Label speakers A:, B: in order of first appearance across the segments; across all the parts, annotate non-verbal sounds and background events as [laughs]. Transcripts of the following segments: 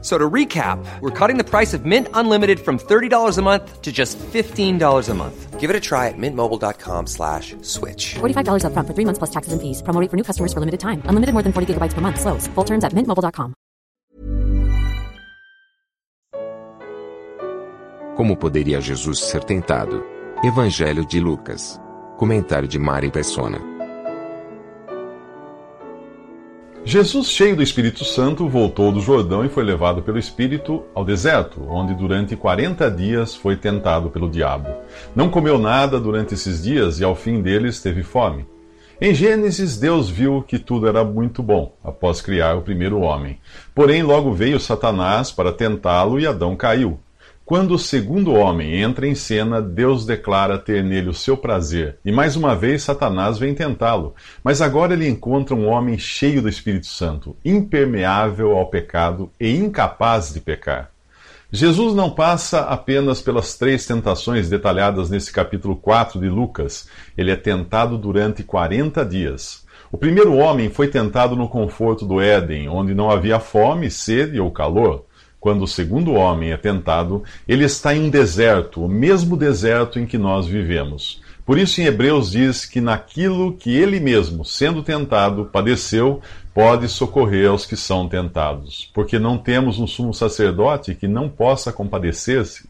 A: So to recap, we're cutting the price of Mint Unlimited from $30 a month to just $15 a month.
B: Give it a try at mintmobile.com slash switch.
C: $45 upfront for three months plus taxes and fees. Promo rate for new customers for limited time. Unlimited more than 40 gigabytes per month. Slows. Full terms at mintmobile.com.
D: Como poderia Jesus ser tentado? Evangelho de Lucas. Comentário de Mari Persona.
E: Jesus, cheio do Espírito Santo, voltou do Jordão e foi levado pelo Espírito ao deserto, onde durante quarenta dias foi tentado pelo diabo. Não comeu nada durante esses dias e ao fim deles teve fome. Em Gênesis, Deus viu que tudo era muito bom, após criar o primeiro homem. Porém, logo veio Satanás para tentá-lo e Adão caiu. Quando o segundo homem entra em cena, Deus declara ter nele o seu prazer. E mais uma vez Satanás vem tentá-lo. Mas agora ele encontra um homem cheio do Espírito Santo, impermeável ao pecado e incapaz de pecar. Jesus não passa apenas pelas três tentações detalhadas nesse capítulo 4 de Lucas. Ele é tentado durante 40 dias. O primeiro homem foi tentado no conforto do Éden, onde não havia fome, sede ou calor. Quando o segundo homem é tentado, ele está em um deserto, o mesmo deserto em que nós vivemos. Por isso, em Hebreus diz que naquilo que ele mesmo, sendo tentado, padeceu, pode socorrer aos que são tentados. Porque não temos um sumo sacerdote que não possa compadecer-se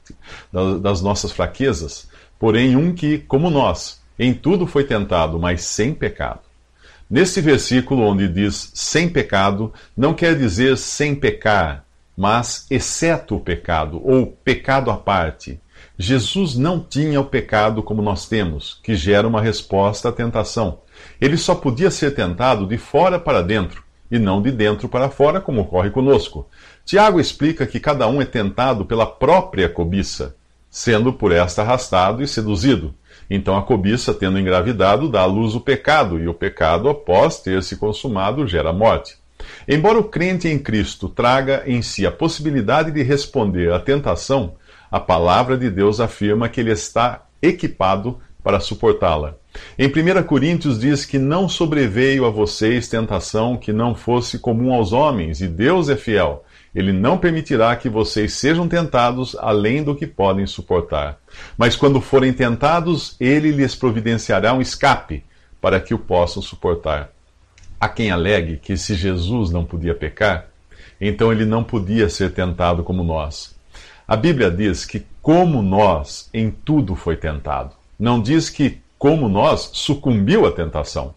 E: das nossas fraquezas, porém um que, como nós, em tudo foi tentado, mas sem pecado. Nesse versículo, onde diz sem pecado, não quer dizer sem pecar mas exceto o pecado, ou pecado à parte. Jesus não tinha o pecado como nós temos, que gera uma resposta à tentação. Ele só podia ser tentado de fora para dentro, e não de dentro para fora, como ocorre conosco. Tiago explica que cada um é tentado pela própria cobiça, sendo por esta arrastado e seduzido. Então a cobiça, tendo engravidado, dá à luz o pecado, e o pecado, após ter se consumado, gera morte. Embora o crente em Cristo traga em si a possibilidade de responder à tentação, a palavra de Deus afirma que ele está equipado para suportá-la. Em 1 Coríntios diz que não sobreveio a vocês tentação que não fosse comum aos homens, e Deus é fiel. Ele não permitirá que vocês sejam tentados além do que podem suportar. Mas quando forem tentados, ele lhes providenciará um escape para que o possam suportar. Há quem alegue que se Jesus não podia pecar, então ele não podia ser tentado como nós. A Bíblia diz que, como nós, em tudo foi tentado. Não diz que, como nós, sucumbiu à tentação.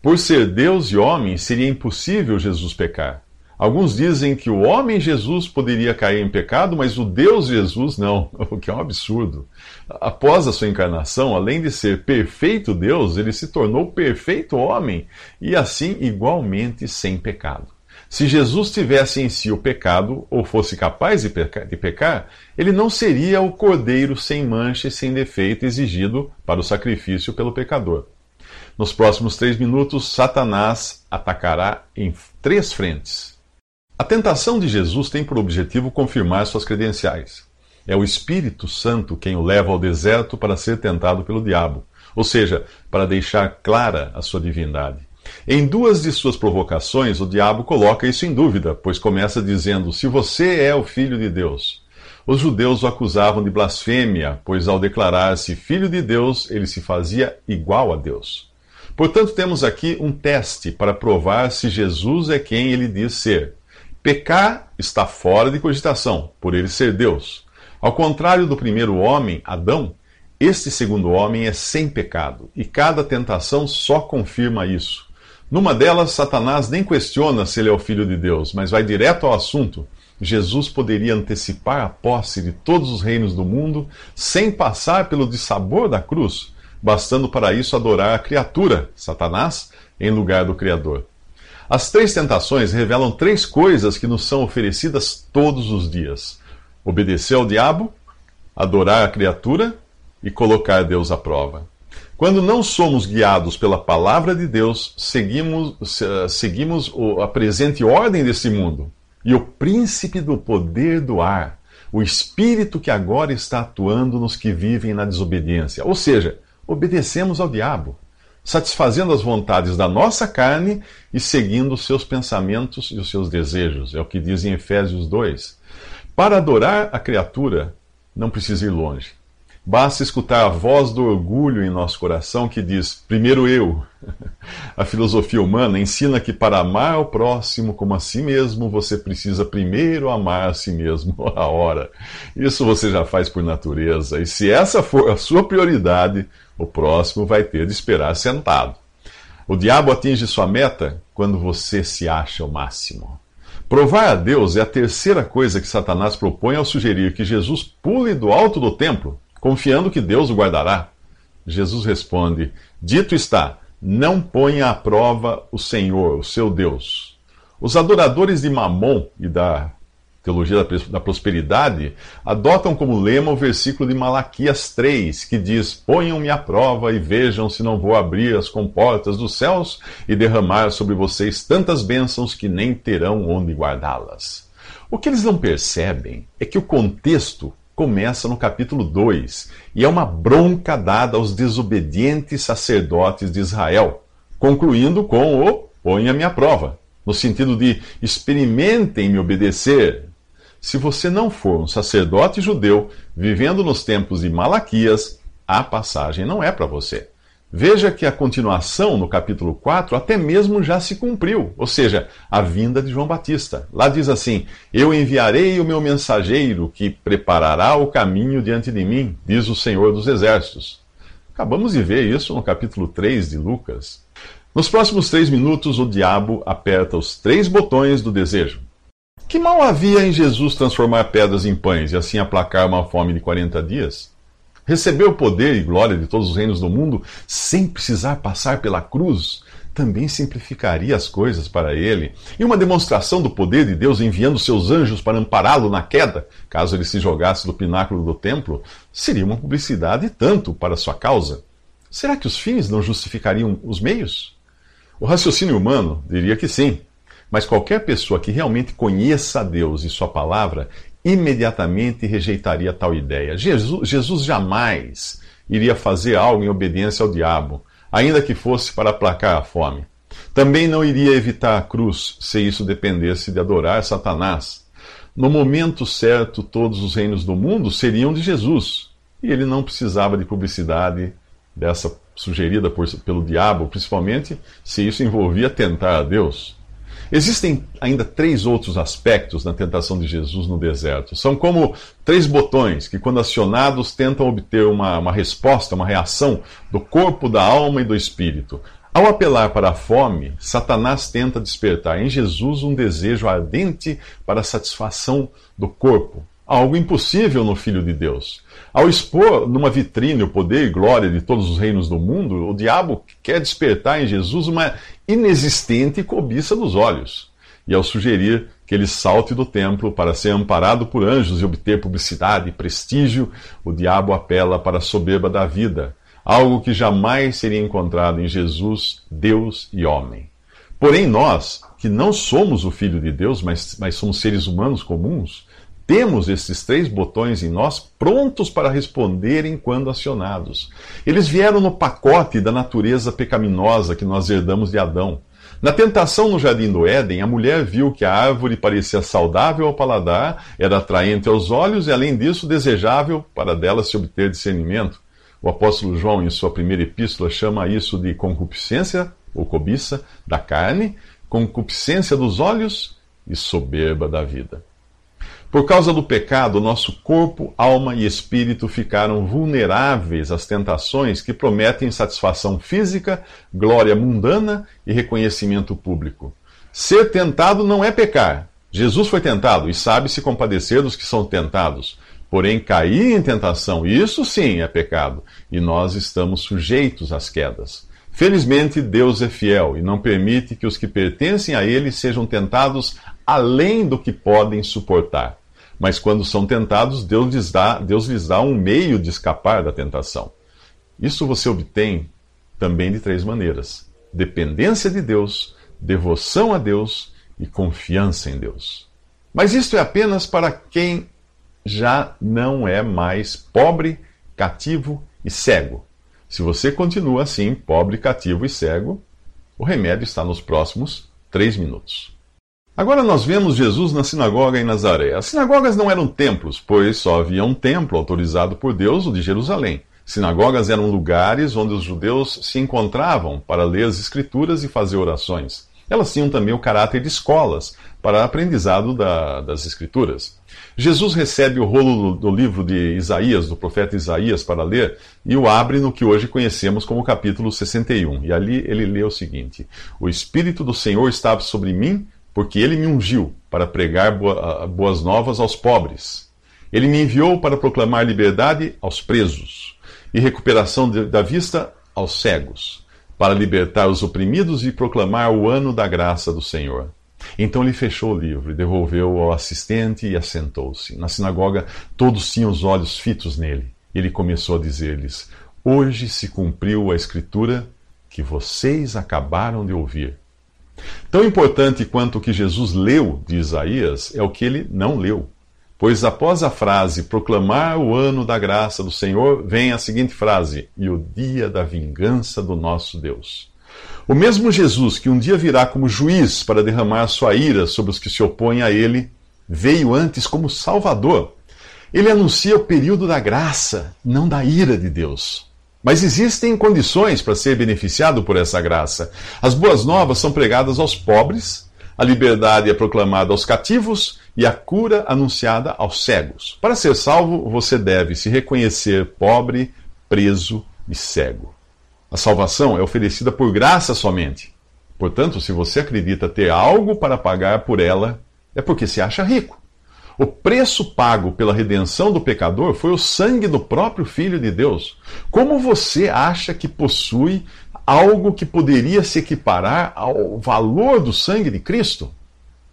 E: Por ser Deus e homem, seria impossível Jesus pecar. Alguns dizem que o homem Jesus poderia cair em pecado, mas o Deus Jesus não, [laughs] o que é um absurdo. Após a sua encarnação, além de ser perfeito Deus, ele se tornou perfeito homem e assim igualmente sem pecado. Se Jesus tivesse em si o pecado, ou fosse capaz de pecar, de pecar, ele não seria o cordeiro sem mancha e sem defeito exigido para o sacrifício pelo pecador. Nos próximos três minutos, Satanás atacará em três frentes. A tentação de Jesus tem por objetivo confirmar suas credenciais. É o Espírito Santo quem o leva ao deserto para ser tentado pelo diabo, ou seja, para deixar clara a sua divindade. Em duas de suas provocações, o diabo coloca isso em dúvida, pois começa dizendo: Se você é o filho de Deus. Os judeus o acusavam de blasfêmia, pois ao declarar-se filho de Deus, ele se fazia igual a Deus. Portanto, temos aqui um teste para provar se Jesus é quem ele diz ser. Pecar está fora de cogitação, por ele ser Deus. Ao contrário do primeiro homem, Adão, este segundo homem é sem pecado, e cada tentação só confirma isso. Numa delas, Satanás nem questiona se ele é o filho de Deus, mas vai direto ao assunto. Jesus poderia antecipar a posse de todos os reinos do mundo sem passar pelo dissabor da cruz, bastando para isso adorar a criatura, Satanás, em lugar do Criador. As três tentações revelam três coisas que nos são oferecidas todos os dias: obedecer ao diabo, adorar a criatura e colocar Deus à prova. Quando não somos guiados pela palavra de Deus, seguimos, seguimos a presente ordem desse mundo, e o príncipe do poder do ar, o espírito que agora está atuando nos que vivem na desobediência. Ou seja, obedecemos ao diabo, satisfazendo as vontades da nossa carne e seguindo os seus pensamentos e os seus desejos. É o que diz em Efésios 2. Para adorar a criatura, não precisa ir longe. Basta escutar a voz do orgulho em nosso coração que diz: primeiro eu. A filosofia humana ensina que para amar o próximo como a si mesmo, você precisa primeiro amar a si mesmo. [laughs] A hora. Isso você já faz por natureza. E se essa for a sua prioridade, o próximo vai ter de esperar sentado. O diabo atinge sua meta quando você se acha o máximo. Provar a Deus é a terceira coisa que Satanás propõe ao sugerir que Jesus pule do alto do templo confiando que Deus o guardará? Jesus responde: Dito está, não ponha à prova o Senhor, o seu Deus. Os adoradores de Mamon e da teologia da prosperidade adotam como lema o versículo de Malaquias 3, que diz: Ponham-me à prova e vejam se não vou abrir as comportas dos céus e derramar sobre vocês tantas bênçãos que nem terão onde guardá-las. O que eles não percebem é que o contexto começa no capítulo 2 e é uma bronca dada aos desobedientes sacerdotes de Israel, concluindo com o ponha-me à prova, no sentido de experimentem me obedecer. Se você não for um sacerdote judeu vivendo nos tempos de Malaquias, a passagem não é para você. Veja que a continuação no capítulo 4 até mesmo já se cumpriu, ou seja, a vinda de João Batista. Lá diz assim: Eu enviarei o meu mensageiro que preparará o caminho diante de mim, diz o Senhor dos Exércitos. Acabamos de ver isso no capítulo 3 de Lucas. Nos próximos três minutos, o diabo aperta os três botões do desejo. Que mal havia em Jesus transformar pedras em pães e assim aplacar uma fome de 40 dias? Receber o poder e glória de todos os reinos do mundo sem precisar passar pela cruz também simplificaria as coisas para ele. E uma demonstração do poder de Deus enviando seus anjos para ampará-lo na queda, caso ele se jogasse do pináculo do templo, seria uma publicidade tanto para sua causa. Será que os fins não justificariam os meios? O raciocínio humano diria que sim. Mas qualquer pessoa que realmente conheça a Deus e Sua palavra imediatamente rejeitaria tal ideia. Jesus, Jesus jamais iria fazer algo em obediência ao diabo, ainda que fosse para aplacar a fome. Também não iria evitar a cruz, se isso dependesse de adorar Satanás. No momento certo, todos os reinos do mundo seriam de Jesus, e ele não precisava de publicidade dessa sugerida por, pelo diabo, principalmente se isso envolvia tentar a Deus. Existem ainda três outros aspectos na tentação de Jesus no deserto. São como três botões que, quando acionados, tentam obter uma, uma resposta, uma reação do corpo, da alma e do espírito. Ao apelar para a fome, Satanás tenta despertar em Jesus um desejo ardente para a satisfação do corpo, algo impossível no Filho de Deus. Ao expor numa vitrine o poder e glória de todos os reinos do mundo, o diabo quer despertar em Jesus uma inexistente cobiça dos olhos. E ao sugerir que ele salte do templo para ser amparado por anjos e obter publicidade e prestígio, o diabo apela para a soberba da vida, algo que jamais seria encontrado em Jesus, Deus e homem. Porém, nós, que não somos o Filho de Deus, mas, mas somos seres humanos comuns, temos esses três botões em nós prontos para responderem quando acionados. Eles vieram no pacote da natureza pecaminosa que nós herdamos de Adão. Na tentação no jardim do Éden, a mulher viu que a árvore parecia saudável ao paladar, era atraente aos olhos e, além disso, desejável para dela se obter discernimento. O apóstolo João, em sua primeira epístola, chama isso de concupiscência ou cobiça da carne, concupiscência dos olhos e soberba da vida. Por causa do pecado, nosso corpo, alma e espírito ficaram vulneráveis às tentações que prometem satisfação física, glória mundana e reconhecimento público. Ser tentado não é pecar. Jesus foi tentado e sabe se compadecer dos que são tentados. Porém, cair em tentação, isso sim é pecado, e nós estamos sujeitos às quedas. Felizmente, Deus é fiel e não permite que os que pertencem a Ele sejam tentados além do que podem suportar. Mas quando são tentados, Deus lhes dá, Deus lhes dá um meio de escapar da tentação. Isso você obtém também de três maneiras: dependência de Deus, devoção a Deus e confiança em Deus. Mas isto é apenas para quem já não é mais pobre, cativo e cego. Se você continua assim, pobre, cativo e cego, o remédio está nos próximos três minutos. Agora nós vemos Jesus na sinagoga em Nazaré. As sinagogas não eram templos, pois só havia um templo autorizado por Deus, o de Jerusalém. Sinagogas eram lugares onde os judeus se encontravam para ler as Escrituras e fazer orações. Elas tinham também o caráter de escolas para aprendizado da, das Escrituras. Jesus recebe o rolo do, do, livro de Isaías, do profeta Isaías, para ler, e o abre no que hoje conhecemos como capítulo 61. E ali ele lê o seguinte: O Espírito do Senhor estava sobre mim, porque ele me ungiu para pregar boa, boas novas aos pobres. Ele me enviou para proclamar liberdade aos presos e recuperação da vista aos cegos, para libertar os oprimidos e proclamar o ano da graça do Senhor. Então ele fechou o livro devolveu ao assistente e assentou-se. Na sinagoga, todos tinham os olhos fitos nele. Ele começou a dizer-lhes: Hoje se cumpriu a escritura que vocês acabaram de ouvir. Tão importante quanto o que Jesus leu de Isaías é o que ele não leu. Pois após a frase proclamar o ano da graça do Senhor, vem a seguinte frase: e o dia da vingança do nosso Deus. O mesmo Jesus que um dia virá como juiz para derramar sua ira sobre os que se opõem a ele, veio antes como Salvador. Ele anuncia o período da graça, não da ira de Deus. Mas existem condições para ser beneficiado por essa graça. As boas novas são pregadas aos pobres, a liberdade é proclamada aos cativos e a cura anunciada aos cegos. Para ser salvo, você deve se reconhecer pobre, preso e cego. A salvação é oferecida por graça somente. Portanto, se você acredita ter algo para pagar por ela, é porque se acha rico. O preço pago pela redenção do pecador foi o sangue do próprio Filho de Deus. Como você acha que possui algo que poderia se equiparar ao valor do sangue de Cristo.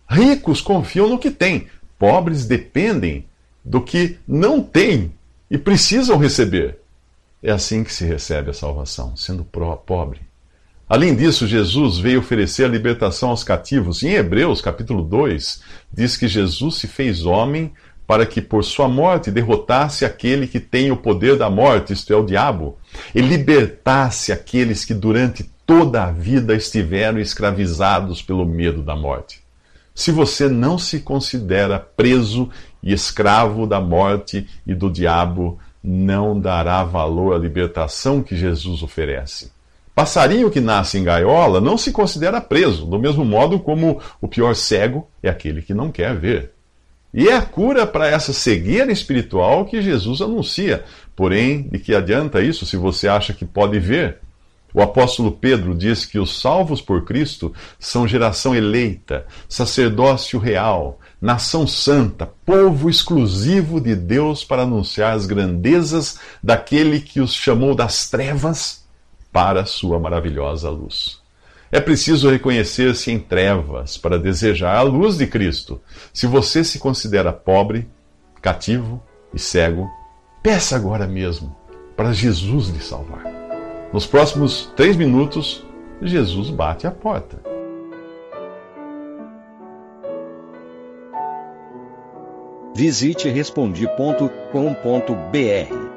E: Ricos confiam no que têm, pobres dependem do que não têm e precisam receber. É assim que se recebe a salvação, sendo pobre. Além disso, Jesus veio oferecer a libertação aos cativos. Em Hebreus, capítulo 2, diz que Jesus se fez homem para que por sua morte derrotasse aquele que tem o poder da morte, isto é, o diabo, e libertasse aqueles que durante toda a vida estiveram escravizados pelo medo da morte. Se você não se considera preso e escravo da morte e do diabo, não dará valor à libertação que Jesus oferece. Passarinho que nasce em gaiola não se considera preso, do mesmo modo como o pior cego é aquele que não quer ver. E é a cura para essa cegueira espiritual que Jesus anuncia. Porém, de que adianta isso se você acha que pode ver? O apóstolo Pedro diz que os salvos por Cristo são geração eleita, sacerdócio real, nação santa, povo exclusivo de Deus para anunciar as grandezas daquele que os chamou das trevas para sua maravilhosa luz. É preciso reconhecer-se em trevas para desejar a luz de Cristo. Se você se considera pobre, cativo e cego, peça agora mesmo para Jesus lhe salvar. Nos próximos três minutos, Jesus bate a porta.
F: Visite respondi.com.br.